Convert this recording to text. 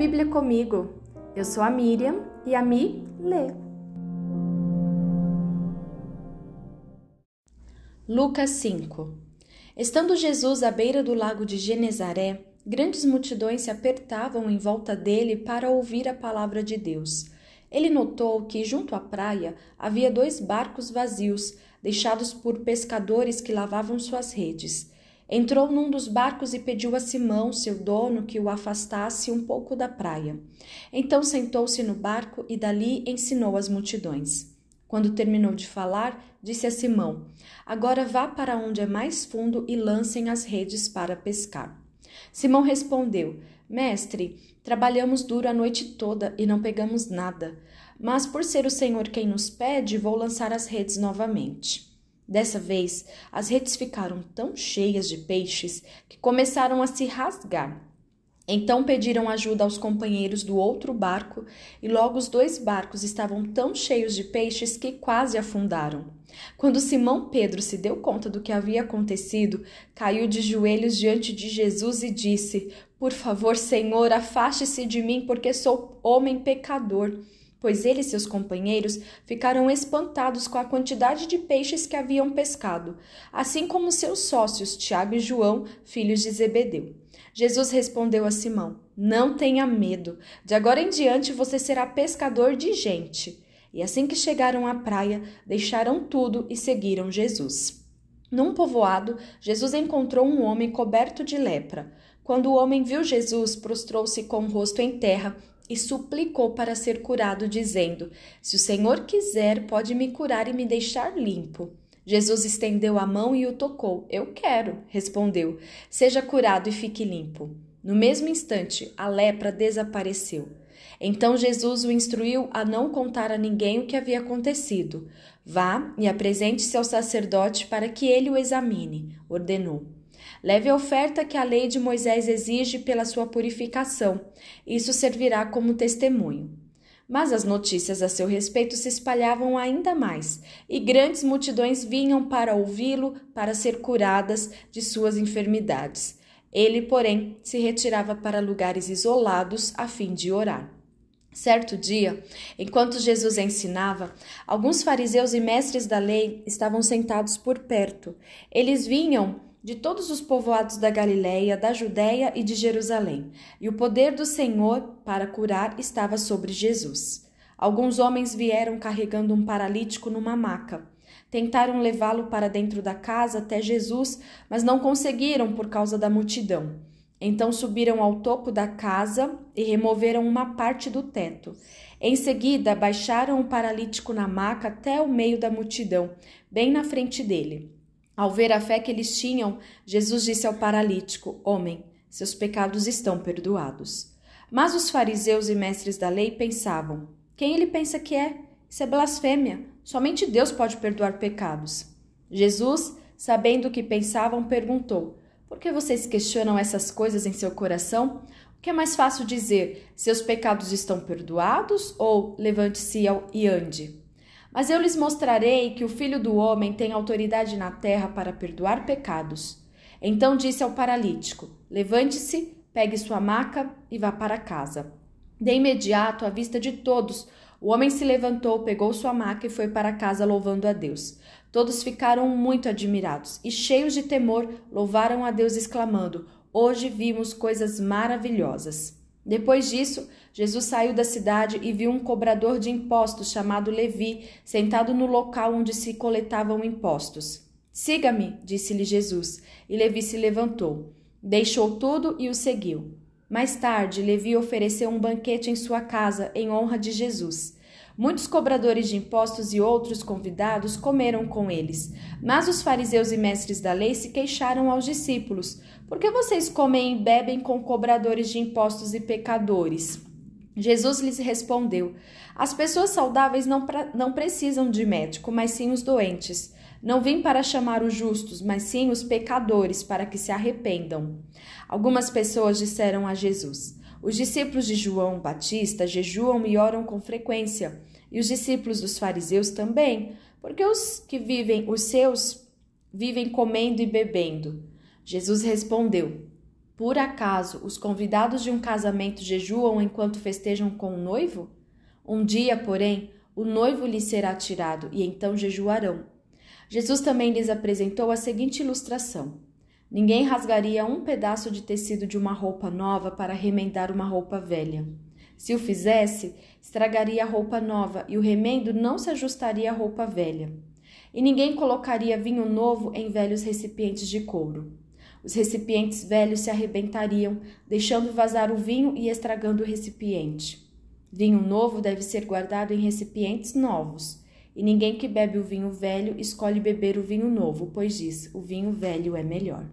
Bíblia comigo. Eu sou a Miriam e a Mi lê. Lucas 5 Estando Jesus à beira do lago de Genezaré, grandes multidões se apertavam em volta dele para ouvir a palavra de Deus. Ele notou que, junto à praia, havia dois barcos vazios, deixados por pescadores que lavavam suas redes. Entrou num dos barcos e pediu a Simão, seu dono, que o afastasse um pouco da praia. Então sentou-se no barco e dali ensinou as multidões. Quando terminou de falar, disse a Simão: Agora vá para onde é mais fundo e lancem as redes para pescar. Simão respondeu: Mestre, trabalhamos duro a noite toda e não pegamos nada. Mas por ser o Senhor quem nos pede, vou lançar as redes novamente. Dessa vez, as redes ficaram tão cheias de peixes que começaram a se rasgar. Então pediram ajuda aos companheiros do outro barco, e logo os dois barcos estavam tão cheios de peixes que quase afundaram. Quando Simão Pedro se deu conta do que havia acontecido, caiu de joelhos diante de Jesus e disse: Por favor, Senhor, afaste-se de mim, porque sou homem pecador pois ele e seus companheiros ficaram espantados com a quantidade de peixes que haviam pescado, assim como seus sócios Tiago e João, filhos de Zebedeu. Jesus respondeu a Simão: Não tenha medo, de agora em diante você será pescador de gente. E assim que chegaram à praia, deixaram tudo e seguiram Jesus. Num povoado, Jesus encontrou um homem coberto de lepra. Quando o homem viu Jesus, prostrou-se com o rosto em terra e suplicou para ser curado, dizendo: Se o Senhor quiser, pode me curar e me deixar limpo. Jesus estendeu a mão e o tocou. Eu quero, respondeu. Seja curado e fique limpo. No mesmo instante, a lepra desapareceu. Então Jesus o instruiu a não contar a ninguém o que havia acontecido. Vá e apresente-se ao sacerdote para que ele o examine, ordenou. Leve a oferta que a lei de Moisés exige pela sua purificação. Isso servirá como testemunho. Mas as notícias a seu respeito se espalhavam ainda mais, e grandes multidões vinham para ouvi-lo para ser curadas de suas enfermidades. Ele, porém, se retirava para lugares isolados a fim de orar. Certo dia, enquanto Jesus ensinava, alguns fariseus e mestres da lei estavam sentados por perto. Eles vinham de todos os povoados da Galiléia, da Judéia e de Jerusalém, e o poder do Senhor para curar estava sobre Jesus. Alguns homens vieram carregando um paralítico numa maca. Tentaram levá-lo para dentro da casa até Jesus, mas não conseguiram por causa da multidão. Então subiram ao topo da casa e removeram uma parte do teto. Em seguida, baixaram o paralítico na maca até o meio da multidão, bem na frente dele. Ao ver a fé que eles tinham, Jesus disse ao paralítico: Homem, seus pecados estão perdoados. Mas os fariseus e mestres da lei pensavam: Quem ele pensa que é? Isso é blasfêmia. Somente Deus pode perdoar pecados. Jesus, sabendo o que pensavam, perguntou: Por que vocês questionam essas coisas em seu coração? O que é mais fácil dizer: Seus pecados estão perdoados? Ou levante-se e ande? Mas eu lhes mostrarei que o Filho do Homem tem autoridade na terra para perdoar pecados. Então disse ao paralítico: Levante-se, pegue sua maca e vá para casa. De imediato, à vista de todos, o homem se levantou, pegou sua maca e foi para casa louvando a Deus. Todos ficaram muito admirados e, cheios de temor, louvaram a Deus, exclamando: Hoje vimos coisas maravilhosas. Depois disso, Jesus saiu da cidade e viu um cobrador de impostos chamado Levi sentado no local onde se coletavam impostos. Siga-me, disse-lhe Jesus, e Levi se levantou. Deixou tudo e o seguiu. Mais tarde, Levi ofereceu um banquete em sua casa em honra de Jesus. Muitos cobradores de impostos e outros convidados comeram com eles. Mas os fariseus e mestres da lei se queixaram aos discípulos: Por que vocês comem e bebem com cobradores de impostos e pecadores? Jesus lhes respondeu: As pessoas saudáveis não, não precisam de médico, mas sim os doentes. Não vim para chamar os justos, mas sim os pecadores, para que se arrependam. Algumas pessoas disseram a Jesus: Os discípulos de João Batista jejuam e oram com frequência e os discípulos dos fariseus também, porque os que vivem, os seus, vivem comendo e bebendo. Jesus respondeu: Por acaso os convidados de um casamento jejuam enquanto festejam com o noivo? Um dia, porém, o noivo lhes será tirado e então jejuarão. Jesus também lhes apresentou a seguinte ilustração: Ninguém rasgaria um pedaço de tecido de uma roupa nova para remendar uma roupa velha. Se o fizesse, estragaria a roupa nova e o remendo não se ajustaria à roupa velha. E ninguém colocaria vinho novo em velhos recipientes de couro. Os recipientes velhos se arrebentariam, deixando vazar o vinho e estragando o recipiente. Vinho novo deve ser guardado em recipientes novos, e ninguém que bebe o vinho velho escolhe beber o vinho novo, pois diz: o vinho velho é melhor.